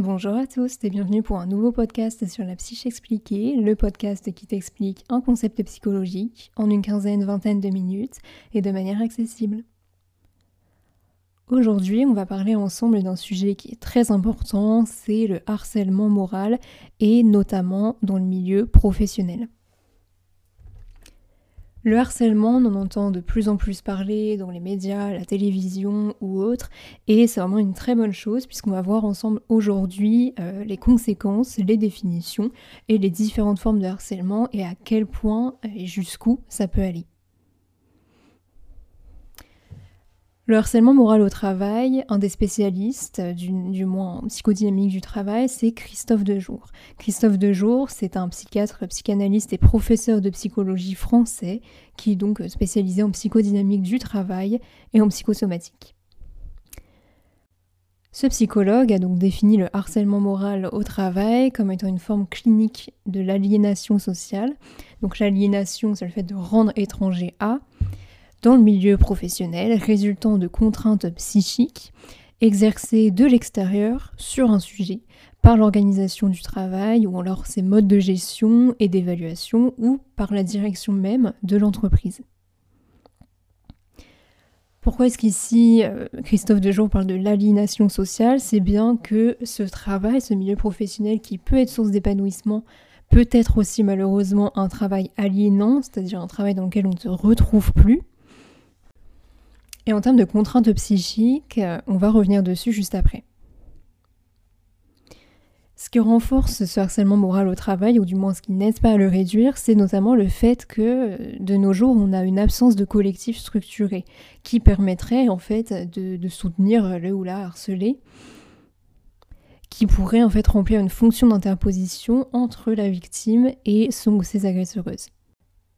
Bonjour à tous et bienvenue pour un nouveau podcast sur la psyché expliquée, le podcast qui t'explique un concept psychologique en une quinzaine, vingtaine de minutes et de manière accessible. Aujourd'hui, on va parler ensemble d'un sujet qui est très important, c'est le harcèlement moral et notamment dans le milieu professionnel. Le harcèlement, on en entend de plus en plus parler dans les médias, la télévision ou autres, et c'est vraiment une très bonne chose puisqu'on va voir ensemble aujourd'hui euh, les conséquences, les définitions et les différentes formes de harcèlement et à quel point et jusqu'où ça peut aller. Le harcèlement moral au travail, un des spécialistes, du, moins en psychodynamique du travail, c'est Christophe Dejour. Christophe Dejour, c'est un psychiatre, psychanalyste et professeur de psychologie français qui est donc spécialisé en psychodynamique du travail et en psychosomatique. Ce psychologue a donc défini le harcèlement moral au travail comme étant une forme clinique de l'aliénation sociale. Donc l'aliénation, c'est le fait de rendre étranger à, dans le milieu professionnel résultant de contraintes psychiques exercées de l'extérieur sur un sujet par l'organisation du travail ou alors ses modes de gestion et d'évaluation ou par la direction même de l'entreprise. Pourquoi est-ce qu'ici euh, Christophe Dejour parle de l'aliénation sociale? C'est bien que ce travail, ce milieu professionnel qui peut être source d'épanouissement, peut être aussi malheureusement un travail aliénant, c'est-à-dire un travail dans lequel on ne se retrouve plus. Et en termes de contraintes psychiques, euh, on va revenir dessus juste après. Ce qui renforce ce harcèlement moral au travail, ou du moins ce qui n'aide pas à le réduire, c'est notamment le fait que euh, de nos jours, on a une absence de collectif structuré qui permettrait en fait de, soutenir le ou la harcelé, qui pourrait en fait remplir une fonction d'interposition entre la victime et son ou ses agresseuses.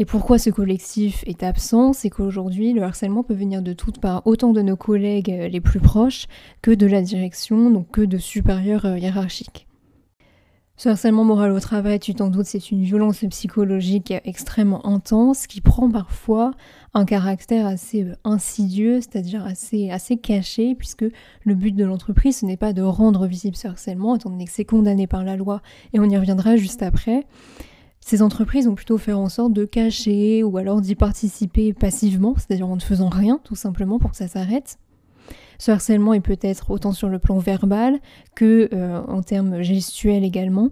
Et pourquoi ce collectif est absent C'est qu'aujourd'hui, le harcèlement peut venir de toutes parts, autant de nos collègues euh, les plus proches que de la direction, donc que de supérieurs euh, hiérarchiques. Ce harcèlement moral au travail, tu t'en doutes, c'est une violence psychologique extrêmement intense qui prend parfois un caractère assez euh, insidieux, c'est-à-dire assez, assez caché, puisque le but de l'entreprise, ce n'est pas de rendre visible ce harcèlement, étant donné que c'est condamné par la loi, et on y reviendra juste après. Ces entreprises ont plutôt fait en sorte de cacher ou alors d'y participer passivement, c'est-à-dire en ne faisant rien tout simplement pour que ça s'arrête. Ce harcèlement est peut-être autant sur le plan verbal que euh, en termes gestuels également,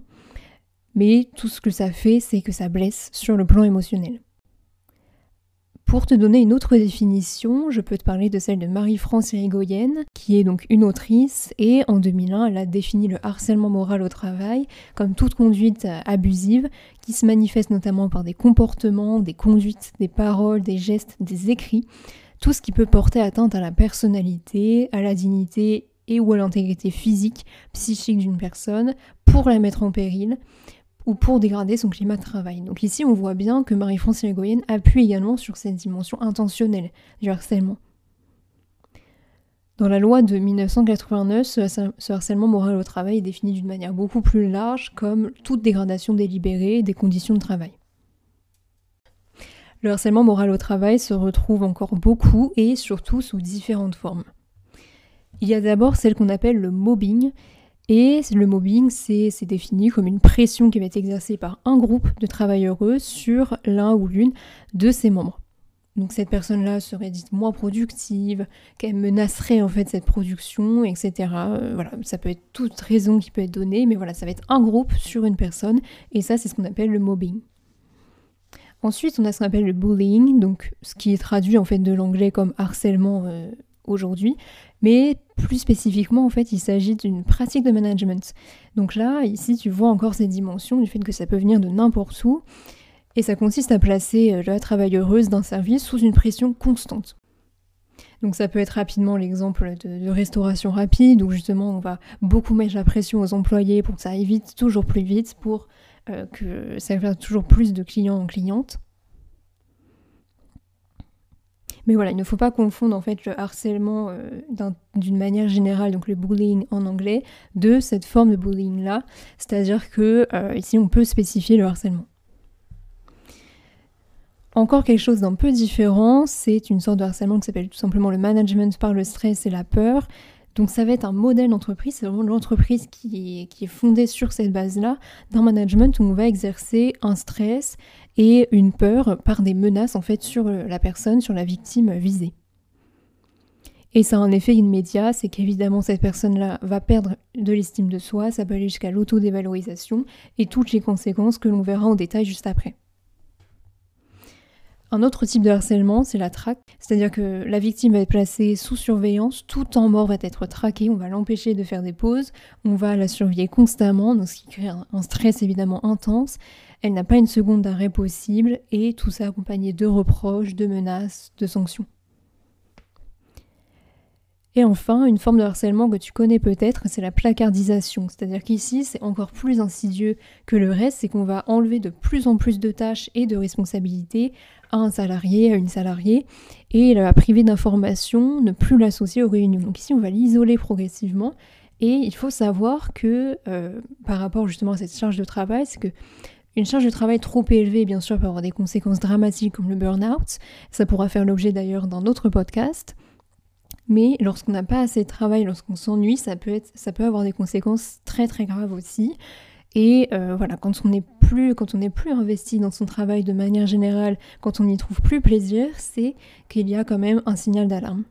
mais tout ce que ça fait, c'est que ça blesse sur le plan émotionnel. Pour te donner une autre définition, je peux te parler de celle de Marie-France Irigoyen, qui est donc une autrice, et en 2001, elle a défini le harcèlement moral au travail comme toute conduite abusive qui se manifeste notamment par des comportements, des conduites, des paroles, des gestes, des écrits, tout ce qui peut porter atteinte à la personnalité, à la dignité et ou à l'intégrité physique, psychique d'une personne pour la mettre en péril, ou pour dégrader son climat de travail. Donc ici, on voit bien que Marie-France Irigoyen appuie également sur cette dimension intentionnelle du harcèlement. Dans la loi de 1989, ce harcèlement moral au travail est défini d'une manière beaucoup plus large comme toute dégradation délibérée des conditions de travail. Le harcèlement moral au travail se retrouve encore beaucoup et surtout sous différentes formes. Il y a d'abord celle qu'on appelle le mobbing, et le mobbing, c'est défini comme une pression qui va être exercée par un groupe de travailleurs sur l'un ou l'une de ses membres. Donc cette personne-là serait dite moins productive, qu'elle menacerait en fait cette production, etc. Euh, voilà, ça peut être toute raison qui peut être donnée, mais voilà, ça va être un groupe sur une personne, et ça c'est ce qu'on appelle le mobbing. Ensuite, on a ce qu'on appelle le bullying, donc ce qui est traduit en fait de l'anglais comme harcèlement euh, aujourd'hui, mais plus spécifiquement, en fait, il s'agit d'une pratique de management. Donc là, ici, tu vois encore cette dimension du fait que ça peut venir de n'importe où, et ça consiste à placer euh, la travailleuse d'un service sous une pression constante. Donc ça peut être rapidement l'exemple de, restauration rapide, où justement on va beaucoup mettre la pression aux employés pour que ça aille vite, toujours plus vite, pour euh, que ça fasse toujours plus de clients en clientes. Mais voilà, il ne faut pas confondre en fait le harcèlement euh, d'une manière générale, donc le bullying en anglais, de cette forme de bullying là. C'est-à-dire que euh, ici on peut spécifier le harcèlement. Encore quelque chose d'un peu différent, c'est une sorte de harcèlement qui s'appelle tout simplement le management par le stress et la peur. Donc ça va être un modèle d'entreprise, c'est vraiment l'entreprise qui est, qui est fondée sur cette base-là d'un management où on va exercer un stress et une peur par des menaces en fait sur la personne, sur la victime visée. Et ça a un effet immédiat, c'est qu'évidemment cette personne-là va perdre de l'estime de soi, ça peut aller jusqu'à l'autodévalorisation et toutes les conséquences que l'on verra en détail juste après. Un autre type de harcèlement, c'est la traque, c'est-à-dire que la victime va être placée sous surveillance, tout temps mort va être traqué, on va l'empêcher de faire des pauses, on va la surveiller constamment, donc ce qui crée un stress évidemment intense. Elle n'a pas une seconde d'arrêt possible et tout ça accompagné de reproches, de menaces, de sanctions. Et enfin, une forme de harcèlement que tu connais peut-être, c'est la placardisation. C'est-à-dire qu'ici, c'est encore plus insidieux que le reste, c'est qu'on va enlever de plus en plus de tâches et de responsabilités à un salarié, à une salariée, et la priver d'informations, ne plus l'associer aux réunions. Donc ici, on va l'isoler progressivement. Et il faut savoir que euh, par rapport justement à cette charge de travail, c'est que une charge de travail trop élevée, bien sûr, peut avoir des conséquences dramatiques comme le burn-out. Ça pourra faire l'objet d'ailleurs d'un autre podcast. Mais lorsqu'on n'a pas assez de travail, lorsqu'on s'ennuie, ça peut, ça peut avoir des conséquences très très graves aussi. Et euh, voilà, quand on n'est plus, quand on n'est plus investi dans son travail de manière générale, quand on n'y trouve plus plaisir, c'est qu'il y a quand même un signal d'alarme.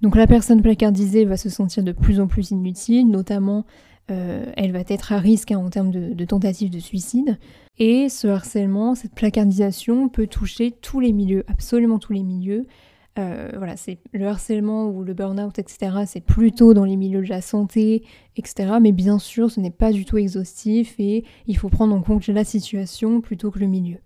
Donc la personne placardisée va se sentir de plus en plus inutile, notamment euh, elle va être à risque hein, en termes de, tentative de suicide. Et ce harcèlement, cette placardisation peut toucher tous les milieux, absolument tous les milieux. Euh, voilà, c'est le harcèlement ou le burn-out, etc. C'est plutôt dans les milieux de la santé, etc. Mais bien sûr, ce n'est pas du tout exhaustif et il faut prendre en compte la situation plutôt que le milieu.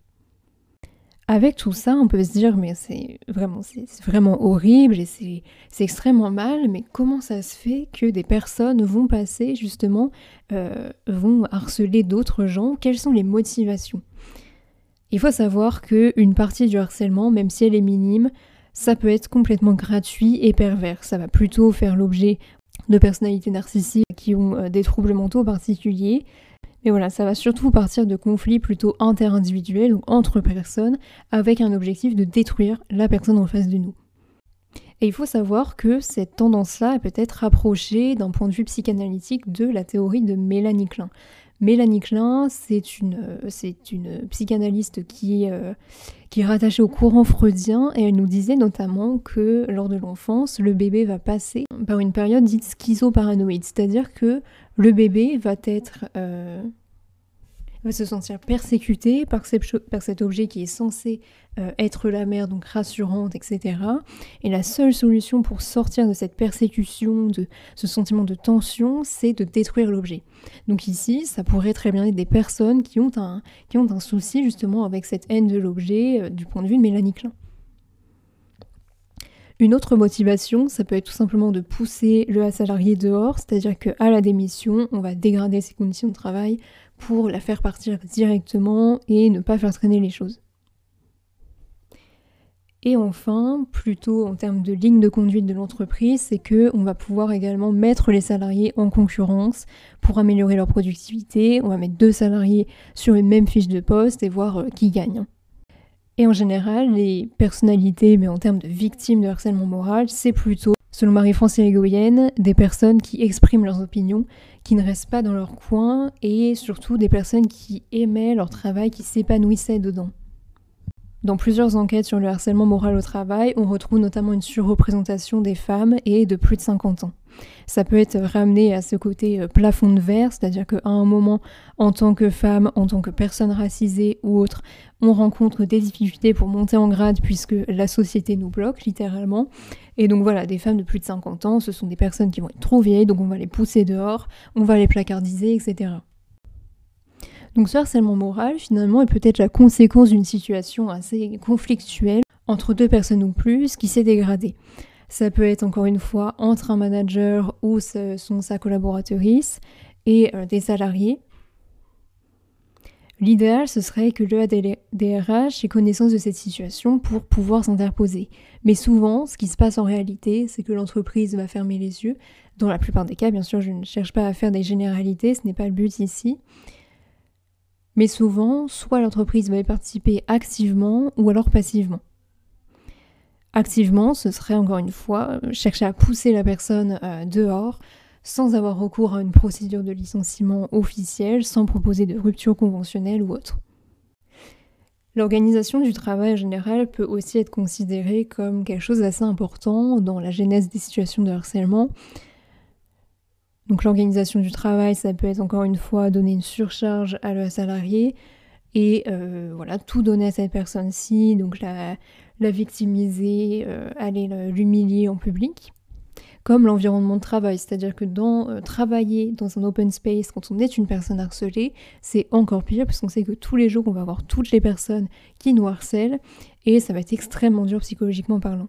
Avec tout ça, on peut se dire, mais c'est vraiment, horrible et c'est extrêmement mal, mais comment ça se fait que des personnes vont passer justement, euh, vont harceler d'autres gens? Quelles sont les motivations? Il faut savoir qu'une partie du harcèlement, même si elle est minime, ça peut être complètement gratuit et pervers. Ça va plutôt faire l'objet de personnalités narcissiques qui ont euh, des troubles mentaux particuliers, mais voilà, ça va surtout partir de conflits plutôt interindividuels, donc entre personnes, avec un objectif de détruire la personne en face de nous. Et il faut savoir que cette tendance-là peut être rapprochée d'un point de vue psychanalytique de la théorie de Mélanie Klein. Mélanie Klein, c'est une, une psychanalyste qui, euh, qui est rattachée au courant freudien et elle nous disait notamment que lors de l'enfance, le bébé va passer par une période dite schizoparanoïde, c'est-à-dire que le bébé va être euh, se sentir persécuté par, cet objet qui est censé euh, être la mère, donc rassurante, etc. Et la seule solution pour sortir de cette persécution, de ce sentiment de tension, c'est de détruire l'objet. Donc ici, ça pourrait très bien être des personnes qui ont un, qui ont un souci justement avec cette haine de l'objet euh, du point de vue de Mélanie Klein. Une autre motivation, ça peut être tout simplement de pousser le salarié dehors, c'est-à-dire qu'à la démission, on va dégrader ses conditions de travail pour la faire partir directement et ne pas faire traîner les choses. Et enfin, plutôt en termes de ligne de conduite de l'entreprise, c'est que on va pouvoir également mettre les salariés en concurrence pour améliorer leur productivité. On va mettre deux salariés sur une même fiche de poste et voir euh, qui gagne. Et en général, les personnalités, mais en termes de victimes de harcèlement moral, c'est plutôt Selon Marie-France Irigoyen, des personnes qui expriment leurs opinions, qui ne restent pas dans leur coin et surtout des personnes qui aimaient leur travail, qui s'épanouissaient dedans. Dans plusieurs enquêtes sur le harcèlement moral au travail, on retrouve notamment une surreprésentation des femmes et de plus de 50 ans. Ça peut être ramené à ce côté euh, plafond de verre, c'est-à-dire qu'à un moment, en tant que femme, en tant que personne racisée ou autre, on rencontre des difficultés pour monter en grade puisque la société nous bloque littéralement. Et donc voilà, des femmes de plus de 50 ans, ce sont des personnes qui vont être trop vieilles, donc on va les pousser dehors, on va les placardiser, etc. Donc ce harcèlement moral, finalement, est peut-être la conséquence d'une situation assez conflictuelle entre deux personnes ou plus qui s'est dégradée. Ça peut être encore une fois entre un manager ou son, sa collaboratrice et euh, des salariés. L'idéal, ce serait que le ADRH ait connaissance de cette situation pour pouvoir s'interposer. Mais souvent, ce qui se passe en réalité, c'est que l'entreprise va fermer les yeux. Dans la plupart des cas, bien sûr, je ne cherche pas à faire des généralités, ce n'est pas le but ici. Mais souvent, soit l'entreprise va y participer activement ou alors passivement. Activement, ce serait encore une fois chercher à pousser la personne dehors sans avoir recours à une procédure de licenciement officielle, sans proposer de rupture conventionnelle ou autre. L'organisation du travail général peut aussi être considérée comme quelque chose d'assez important dans la genèse des situations de harcèlement. Donc l'organisation du travail, ça peut être encore une fois donner une surcharge à le salarié et euh, voilà tout donner à cette personne-ci, donc la, victimiser, euh, aller l'humilier en public comme l'environnement de travail. C'est-à-dire que dans euh, travailler dans un open space quand on est une personne harcelée, c'est encore pire puisqu'on sait que tous les jours on va avoir toutes les personnes qui nous harcèlent et ça va être extrêmement dur psychologiquement parlant.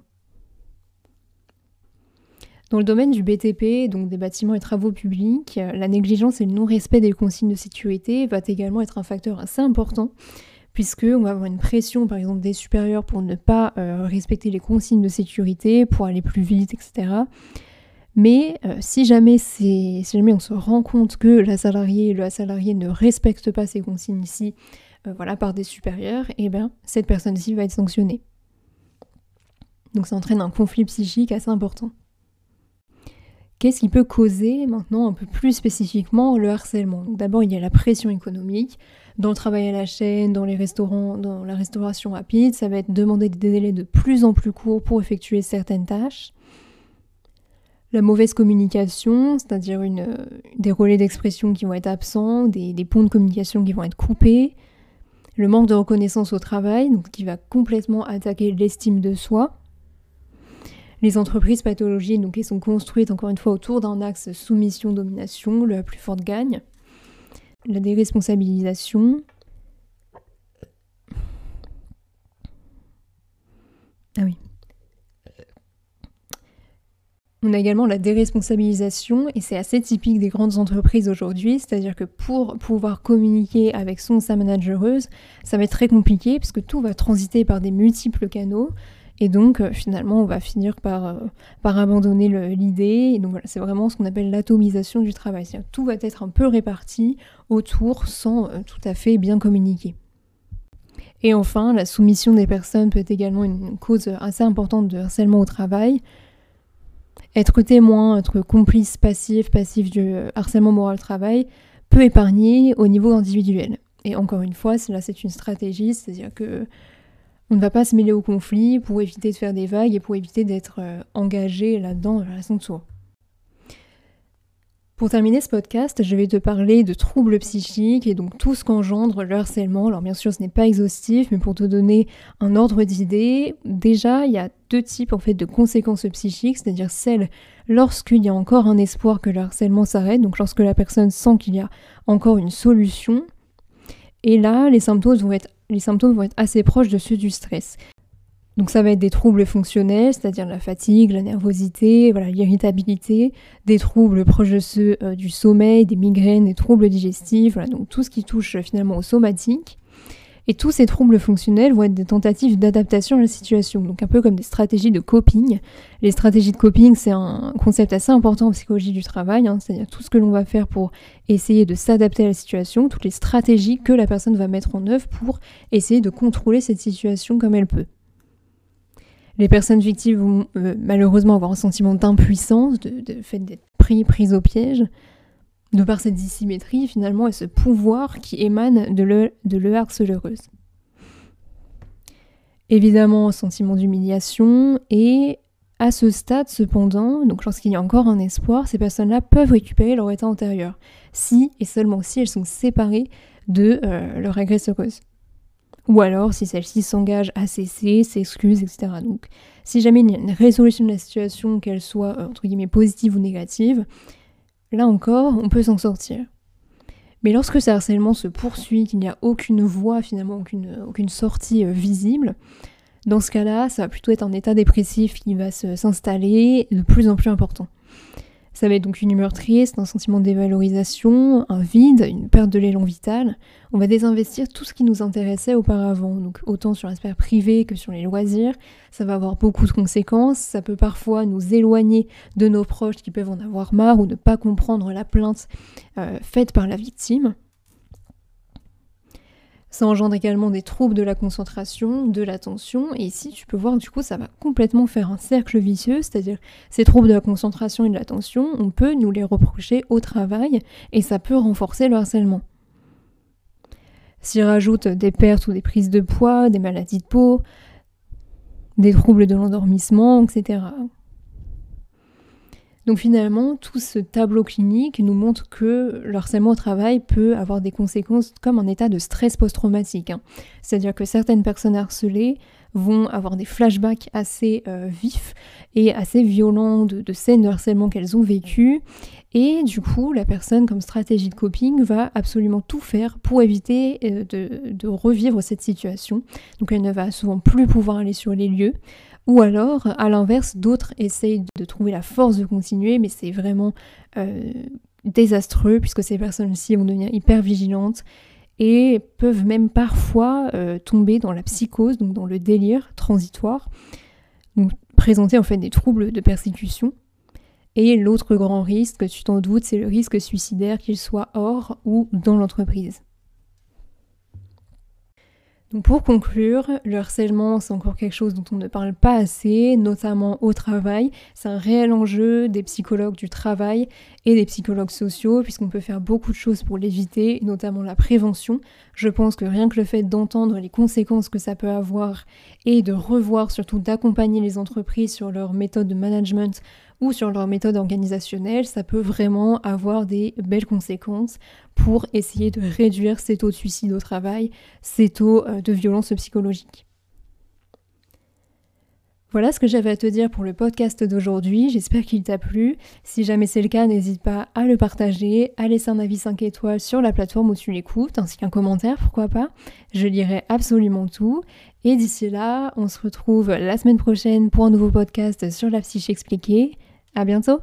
Dans le domaine du BTP, donc des bâtiments et travaux publics, la négligence et le non-respect des consignes de sécurité va également être un facteur assez important puisque on va avoir une pression par exemple des supérieurs pour ne pas euh, respecter les consignes de sécurité, pour aller plus vite, etc. Mais euh, si, jamais on se rend compte que la salariée, le salarié ne respecte pas ces consignes ici, euh, voilà, par des supérieurs, eh bien cette personne-ci va être sanctionnée. Donc ça entraîne un conflit psychique assez important. Qu'est-ce qui peut causer maintenant un peu plus spécifiquement le harcèlement D'abord, il y a la pression économique. Dans le travail à la chaîne, dans les restaurants, dans la restauration rapide, ça va être demander des délais de plus en plus courts pour effectuer certaines tâches. La mauvaise communication, c'est-à-dire des relais d'expression qui vont être absents, des, des, ponts de communication qui vont être coupés. Le manque de reconnaissance au travail, qui va complètement attaquer l'estime de soi les entreprises pathologiques, donc, elles sont construites encore une fois autour d'un axe soumission-domination, la plus forte gagne. La déresponsabilisation. Ah oui. On a également la déresponsabilisation, et c'est assez typique des grandes entreprises aujourd'hui, c'est-à-dire que pour pouvoir communiquer avec son sa managereuse, ça va être très compliqué, puisque tout va transiter par des multiples canaux. Et donc, euh, finalement, on va finir par, euh, abandonner l'idée. C'est vraiment ce qu'on appelle l'atomisation du travail. C'est-à-dire tout va être un peu réparti autour sans euh, tout à fait bien communiquer. Et enfin, la soumission des personnes peut être également une cause assez importante de harcèlement au travail. Être témoin, être complice passif, passif du harcèlement moral au travail peut épargner au niveau individuel. Et encore une fois, là c'est une stratégie, c'est-à-dire que on ne va pas se mêler au conflit pour éviter de faire des vagues et pour éviter d'être euh, engagé là-dedans de façon de. Pour terminer ce podcast, je vais te parler de troubles psychiques et donc tout ce qu'engendre le harcèlement. Alors bien sûr, ce n'est pas exhaustif, mais pour te donner un ordre d'idée, déjà, il y a deux types en fait de conséquences psychiques, c'est-à-dire celles lorsqu'il y a encore un espoir que le harcèlement s'arrête, donc lorsque la personne sent qu'il y a encore une solution. Et là, les symptômes vont être les symptômes vont être assez proches de ceux du stress. Donc ça va être des troubles fonctionnels, c'est-à-dire la fatigue, la nervosité, voilà, l'irritabilité, des troubles proches de ceux euh, du sommeil, des migraines, des troubles digestifs, voilà, donc tout ce qui touche finalement au somatique. Et tous ces troubles fonctionnels vont être des tentatives d'adaptation à la situation, donc un peu comme des stratégies de coping. Les stratégies de coping, c'est un concept assez important en psychologie du travail, hein, c'est-à-dire tout ce que l'on va faire pour essayer de s'adapter à la situation, toutes les stratégies que la personne va mettre en œuvre pour essayer de contrôler cette situation comme elle peut. Les personnes victimes vont euh, malheureusement avoir un sentiment d'impuissance, de, fait d'être pris, pris au piège, de par cette dissymétrie finalement et ce pouvoir qui émane de le, de. Évidemment, sentiment d'humiliation et à ce stade cependant, donc lorsqu'il y a encore un espoir, ces personnes-là peuvent récupérer leur état antérieur, si et seulement si elles sont séparées de euh, leur agresseuse. Ou alors si celle-ci s'engage à cesser, s'excuse, etc. Donc si jamais il y a une résolution de la situation, qu'elle soit euh, entre guillemets positive ou négative, Là encore, on peut s'en sortir. Mais lorsque ce harcèlement se poursuit, qu'il n'y a aucune voie, finalement aucune, sortie euh, visible, dans ce cas-là, ça va plutôt être un état dépressif qui va s'installer de plus en plus important. Ça va être donc une humeur triste, un sentiment de dévalorisation, un vide, une perte de l'élan vital. On va désinvestir tout ce qui nous intéressait auparavant, donc autant sur l'aspect privé que sur les loisirs. Ça va avoir beaucoup de conséquences. Ça peut parfois nous éloigner de nos proches qui peuvent en avoir marre ou ne pas comprendre la plainte euh, faite par la victime. Ça engendre également des troubles de la concentration, de l'attention, et ici tu peux voir du coup ça va complètement faire un cercle vicieux, c'est-à-dire ces troubles de la concentration et de l'attention, on peut nous les reprocher au travail et ça peut renforcer le harcèlement. S'y rajoutent des pertes ou des prises de poids, des maladies de peau, des troubles de l'endormissement, etc. Donc finalement, tout ce tableau clinique nous montre que le harcèlement au travail peut avoir des conséquences comme un état de stress post-traumatique. Hein. C'est-à-dire que certaines personnes harcelées vont avoir des flashbacks assez euh, vifs et assez violents de, scènes de harcèlement qu'elles ont vécues. Et du coup, la personne, comme stratégie de coping, va absolument tout faire pour éviter euh, de, de revivre cette situation. Donc elle ne va souvent plus pouvoir aller sur les lieux. Ou alors, à l'inverse, d'autres essayent de trouver la force de continuer, mais c'est vraiment euh, désastreux puisque ces personnes-ci vont devenir hyper vigilantes et peuvent même parfois euh, tomber dans la psychose, donc dans le délire transitoire, donc présenter en fait des troubles de persécution. Et l'autre grand risque, tu t'en doutes, c'est le risque suicidaire, qu'il soit hors ou dans l'entreprise pour conclure, le harcèlement, c'est encore quelque chose dont on ne parle pas assez, notamment au travail. C'est un réel enjeu des psychologues du travail et des psychologues sociaux, puisqu'on peut faire beaucoup de choses pour l'éviter, notamment la prévention. Je pense que rien que le fait d'entendre les conséquences que ça peut avoir et de revoir, surtout d'accompagner les entreprises sur leur méthode de management ou sur leur méthode organisationnelle, ça peut vraiment avoir des belles conséquences pour essayer de réduire ces taux de suicide au travail, ces taux euh, de violence psychologique. Voilà ce que j'avais à te dire pour le podcast d'aujourd'hui. J'espère qu'il t'a plu. Si jamais c'est le cas, n'hésite pas à le partager, à laisser un avis 5 étoiles sur la plateforme où tu l'écoutes, ainsi qu'un commentaire, pourquoi pas. Je lirai absolument tout. Et d'ici là, on se retrouve la semaine prochaine pour un nouveau podcast sur la psyché expliquée. À bientôt!